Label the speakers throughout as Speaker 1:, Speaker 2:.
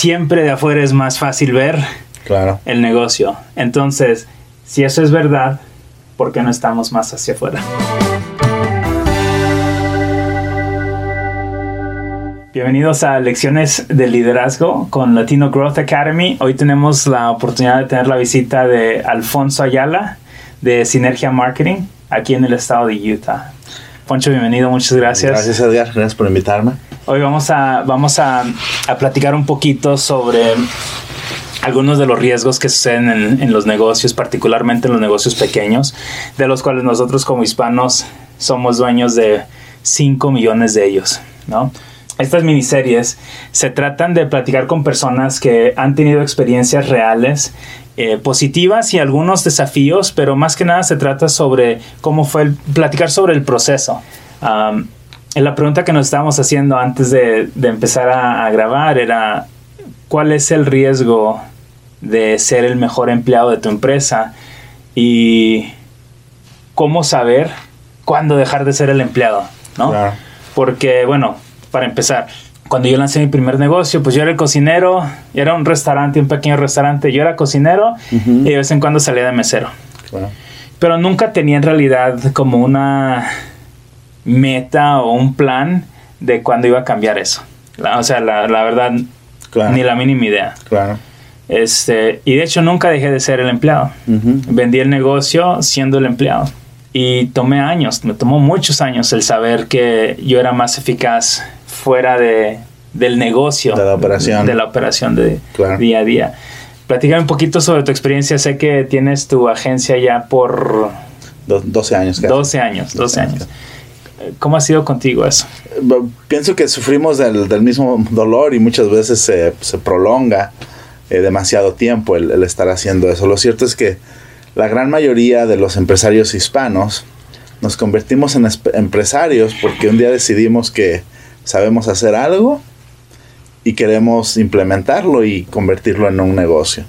Speaker 1: siempre de afuera es más fácil ver
Speaker 2: Claro.
Speaker 1: el negocio. Entonces, si eso es verdad, ¿por qué no estamos más hacia afuera? Bienvenidos a Lecciones de Liderazgo con Latino Growth Academy. Hoy tenemos la oportunidad de tener la visita de Alfonso Ayala de Sinergia Marketing aquí en el estado de Utah. Poncho, bienvenido, muchas gracias.
Speaker 2: Gracias, Edgar. Gracias por invitarme.
Speaker 1: Hoy vamos a, vamos a, a platicar un poquito sobre algunos de los riesgos que suceden en, en, los negocios, particularmente en los negocios pequeños, de los cuales nosotros como hispanos somos dueños de 5 millones de ellos, ¿no? Estas miniseries se tratan de platicar con personas que han tenido experiencias reales, eh, positivas y algunos desafíos, pero más que nada se trata sobre cómo fue el, platicar sobre el proceso. Um, la pregunta que nos estábamos haciendo antes de, de empezar a, a grabar era, ¿cuál es el riesgo de ser el mejor empleado de tu empresa y cómo saber cuándo dejar de ser el empleado, ¿no?
Speaker 2: Claro.
Speaker 1: Porque, bueno, para empezar, cuando yo lancé mi primer negocio, pues yo era el cocinero, era un restaurante, un pequeño restaurante, yo era cocinero uh -huh. y de vez en cuando salía de mesero. Pero nunca tenía en realidad como una meta o un plan de cuándo iba a cambiar eso. La, o sea, la, la verdad,
Speaker 2: Claro.
Speaker 1: ni la mínima idea.
Speaker 2: Claro.
Speaker 1: Este, y de hecho nunca dejé de ser el empleado.
Speaker 2: Uh -huh.
Speaker 1: Vendí el negocio siendo el empleado. Y tomé años, me tomó muchos años el saber que yo era más eficaz fuera de, del negocio.
Speaker 2: De la operación.
Speaker 1: De la operación de
Speaker 2: Claro.
Speaker 1: día a día. Platícame un poquito sobre tu experiencia. Sé que tienes tu agencia ya por
Speaker 2: Do- 12 años. casi.
Speaker 1: 12 años, 12
Speaker 2: años.
Speaker 1: años. ¿Cómo ha sido contigo eso?
Speaker 2: Pienso que sufrimos del, del mismo dolor y muchas veces se, se prolonga eh, demasiado tiempo el, el estar haciendo eso. Lo cierto es que la gran mayoría de los empresarios hispanos nos convertimos en empresarios porque un día decidimos que sabemos hacer algo y queremos implementarlo y convertirlo en un negocio.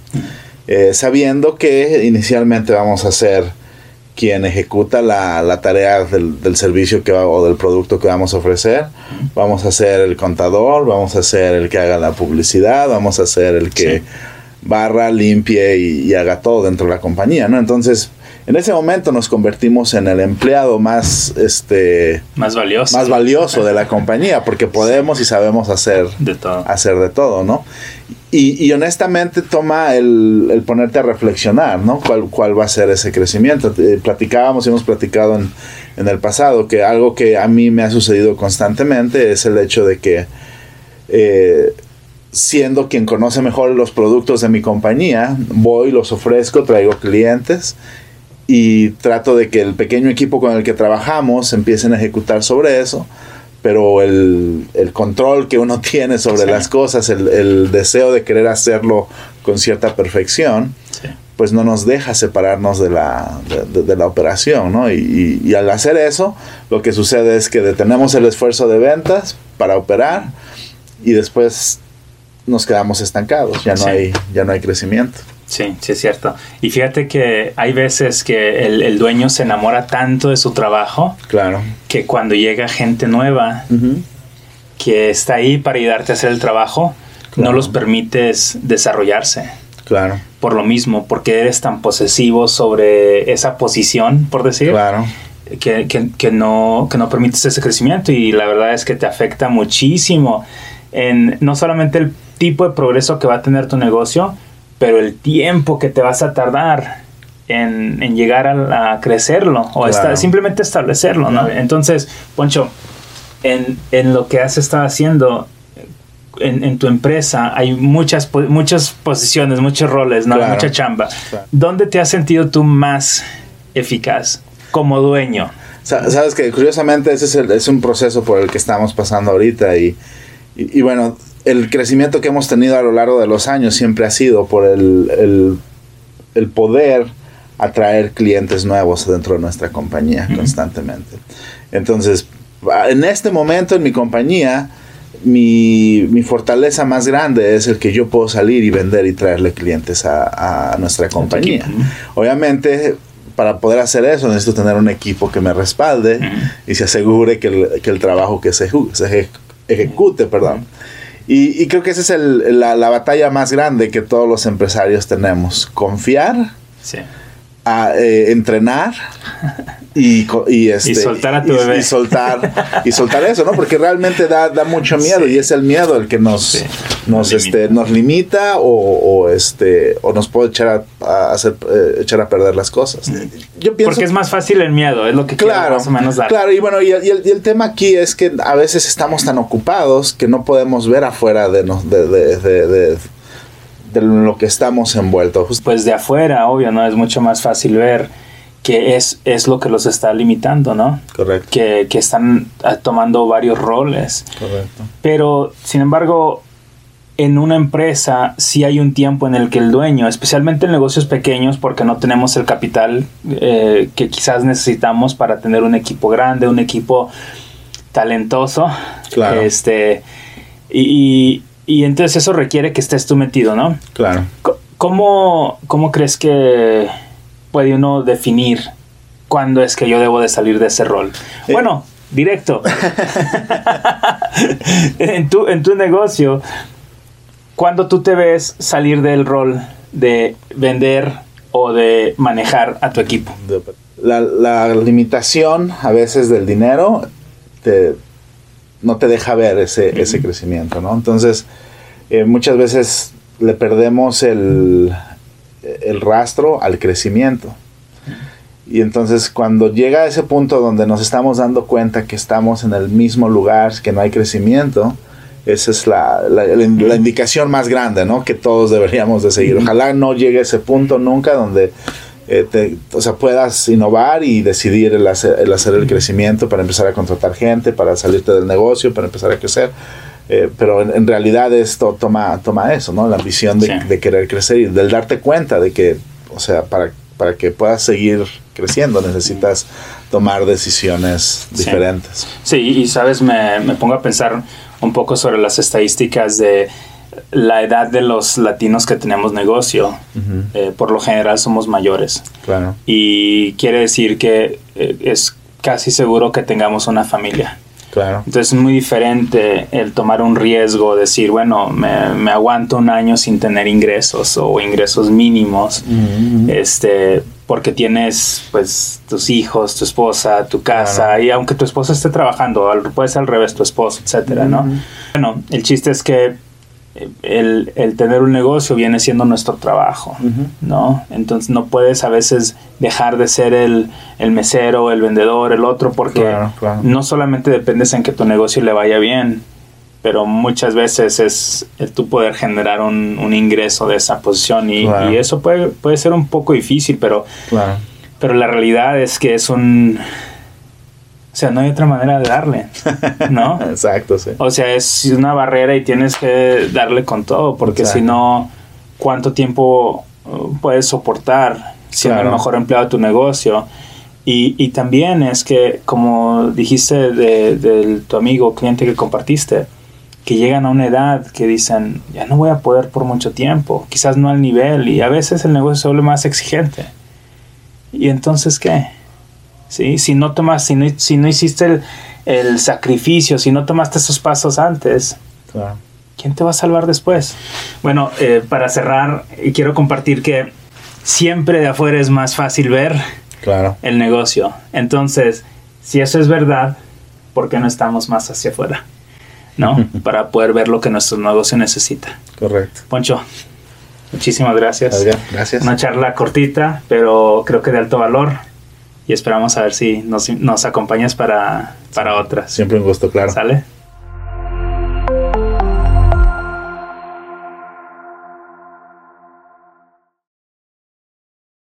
Speaker 2: Eh, sabiendo que inicialmente vamos a ser quien ejecuta la, la tarea del, del servicio que va, o del producto que vamos a ofrecer. Vamos a ser el contador, vamos a ser el que haga la publicidad, vamos a ser el que
Speaker 1: Sí.
Speaker 2: barra, limpie y, y haga todo dentro de la compañía, ¿no? Entonces, en ese momento nos convertimos en el empleado más, este,
Speaker 1: Más valioso.
Speaker 2: más valioso de la compañía, porque podemos y sabemos hacer
Speaker 1: De todo.
Speaker 2: hacer de todo, ¿no? Y, y honestamente toma el, ponerte a reflexionar, ¿no? ¿Cuál, ¿Cuál va a ser ese crecimiento? Eh, platicábamos y hemos platicado en, en el pasado que algo que a mí me ha sucedido constantemente es el hecho de que eh, siendo quien conoce mejor los productos de mi compañía, voy, los ofrezco, traigo clientes y trato de que el pequeño equipo con el que trabajamos empiecen a ejecutar sobre eso, pero el, el control que uno tiene sobre
Speaker 1: Sí.
Speaker 2: las cosas, el, el deseo de querer hacerlo con cierta perfección,
Speaker 1: Sí.
Speaker 2: pues no nos deja separarnos de la, de, la operación, ¿no? Y, y- y al hacer eso, lo que sucede es que detenemos el esfuerzo de ventas para operar y después nos quedamos estancados, ya no,
Speaker 1: Sí.
Speaker 2: hay, ya no hay crecimiento.
Speaker 1: Sí, sí es cierto. Y fíjate que hay veces que el, el dueño se enamora tanto de su trabajo
Speaker 2: Claro.
Speaker 1: que cuando llega gente nueva que está ahí para ayudarte a hacer el trabajo,
Speaker 2: Claro.
Speaker 1: no los permites desarrollarse.
Speaker 2: Claro,
Speaker 1: Por lo mismo, porque eres tan posesivo sobre esa posición, por decir,
Speaker 2: claro,
Speaker 1: que, que- que no, que no permites ese crecimiento y la verdad es que te afecta muchísimo en no solamente el tipo de progreso que va a tener tu negocio, pero el tiempo que te vas a tardar en, en llegar a, a crecerlo o
Speaker 2: Claro.
Speaker 1: esta- simplemente establecerlo. ¿no? Entonces, Poncho, en, en lo que has estado haciendo en, en tu empresa hay muchas, muchas posiciones, muchos roles, ¿no?
Speaker 2: Claro.
Speaker 1: mucha chamba. ¿Dónde te has sentido tú más eficaz como dueño?
Speaker 2: Sa- Sabes que curiosamente ese es, el- es un proceso por el que estamos pasando ahorita y, y, y bueno, el crecimiento que hemos tenido a lo largo de los años siempre ha sido por el, el, el poder atraer clientes nuevos dentro de nuestra compañía constantemente. Entonces, en este momento en mi compañía, mi, mi fortaleza más grande es el que yo puedo salir y vender y traerle clientes a, a nuestra compañía. Obviamente, para poder hacer eso necesito tener un equipo que me respalde y se asegure que el, que el trabajo que se, se eje- ejecute, perdón. Y, y creo que esa es el, la, la batalla más grande que todos los empresarios tenemos. Confiar,
Speaker 1: Sí.
Speaker 2: a, eh, entrenar y, co- y, este,
Speaker 1: Y soltar a tu
Speaker 2: y-
Speaker 1: bebé.
Speaker 2: y soltar y soltar eso no porque realmente da, da mucho miedo
Speaker 1: Sí.
Speaker 2: y es el miedo el que nos
Speaker 1: Sí.
Speaker 2: nos
Speaker 1: Nos
Speaker 2: este nos limita o, o, este o nos puede echar a, a hacer eh, echar a perder las cosas yo pienso
Speaker 1: Porque es más fácil el miedo, es lo que quiero
Speaker 2: Claro,
Speaker 1: más o menos dar.
Speaker 2: claro, y bueno, y el, y el- y el tema aquí es que a veces estamos tan ocupados que no podemos ver afuera de, nos- de, de, de- de- de lo que estamos envueltos.
Speaker 1: Pues de afuera, obvio, ¿no? Es mucho más fácil ver que es, es lo que los está limitando, ¿no?
Speaker 2: Correcto,
Speaker 1: Que, que están ah, tomando varios roles.
Speaker 2: correcto.
Speaker 1: Pero, sin embargo, en una empresa sí hay un tiempo en el que el dueño, especialmente en negocios pequeños, porque no tenemos el capital eh, que quizás necesitamos para tener un equipo grande, un equipo talentoso.
Speaker 2: Claro.
Speaker 1: Este, y, y- y entonces eso requiere que estés tú metido, ¿no?
Speaker 2: Claro.
Speaker 1: ¿Cómo, ¿Cómo crees que puede uno definir cuándo es que yo debo de salir de ese rol? Bueno, directo. en, tu, en tu negocio, ¿cuándo tú te ves salir del rol de vender o de manejar a tu equipo?
Speaker 2: La, la limitación a veces del dinero te, no te deja ver ese, ese crecimiento, ¿no? Entonces, eh, muchas veces le perdemos el, el rastro al crecimiento. Y entonces cuando llega a ese punto donde nos estamos dando cuenta que estamos en el mismo lugar, que no hay crecimiento, esa es la, la- la- la indicación más grande, ¿no? Que todos deberíamos de seguir. Ojalá no llegue a ese punto nunca donde eh, te- o sea, puedas innovar y decidir el hacer, el hacer el crecimiento para empezar a contratar gente, para salirte del negocio, para empezar a crecer. Eh, pero en, en realidad esto toma, toma eso, ¿no? La ambición de,
Speaker 1: Sí.
Speaker 2: de querer crecer y del darte cuenta de que, o sea, para, para que puedas seguir creciendo necesitas tomar decisiones diferentes.
Speaker 1: Sí, y sabes, me, me pongo a pensar un poco sobre las estadísticas de la edad de los latinos que tenemos negocio. Eh, por lo general somos mayores.
Speaker 2: Claro,
Speaker 1: Y quiere decir que eh, es casi seguro que tengamos una familia.
Speaker 2: Claro.
Speaker 1: Entonces es muy diferente el tomar un riesgo, decir, bueno, me, me aguanto un año sin tener ingresos o ingresos mínimos,
Speaker 2: Ujú,
Speaker 1: este, porque tienes pues tus hijos, tu esposa, tu casa,
Speaker 2: Claro.
Speaker 1: y aunque tu esposa esté trabajando, puede ser al revés tu esposo, etcétera, ¿no?
Speaker 2: Ujú.
Speaker 1: Bueno, el chiste es que el, el tener un negocio viene siendo nuestro trabajo. ¿no? Entonces no puedes a veces dejar de ser el, el mesero, el vendedor, el otro, porque
Speaker 2: Claro, claro.
Speaker 1: no solamente dependes en que tu negocio le vaya bien, pero muchas veces es el tú poder generar un, un ingreso de esa posición y,
Speaker 2: Claro.
Speaker 1: y eso puede, puede ser un poco difícil, pero, pero la realidad es que es un... O sea, no hay otra manera de darle, ¿no?
Speaker 2: Exacto, sí.
Speaker 1: O sea, es una barrera y tienes que darle con todo, porque si no, ¿cuánto tiempo uh, puedes soportar siendo
Speaker 2: Claro.
Speaker 1: el mejor empleado de tu negocio? Y, y también es que, como dijiste de, de tu amigo, cliente que compartiste, que llegan a una edad que dicen, ya no voy a poder por mucho tiempo, quizás no al nivel, y a veces el negocio se vuelve más exigente. ¿Y entonces qué? ¿Sí? Si no tomas, si no, si no hiciste el, el sacrificio, si no tomaste esos pasos antes,
Speaker 2: Claro.
Speaker 1: ¿quién te va a salvar después? Bueno, eh, para cerrar, quiero compartir que siempre de afuera es más fácil ver
Speaker 2: Claro.
Speaker 1: el negocio. Entonces, si eso es verdad, ¿por qué no estamos más hacia afuera? ¿No? Para poder ver lo que nuestro negocio necesita.
Speaker 2: Correcto.
Speaker 1: Poncho, muchísimas gracias.
Speaker 2: Adrián, gracias.
Speaker 1: Una charla cortita, pero creo que de alto valor. Y esperamos a ver si nos, nos acompañas para, para otras.
Speaker 2: Siempre un gusto, claro.
Speaker 1: ¿Sale?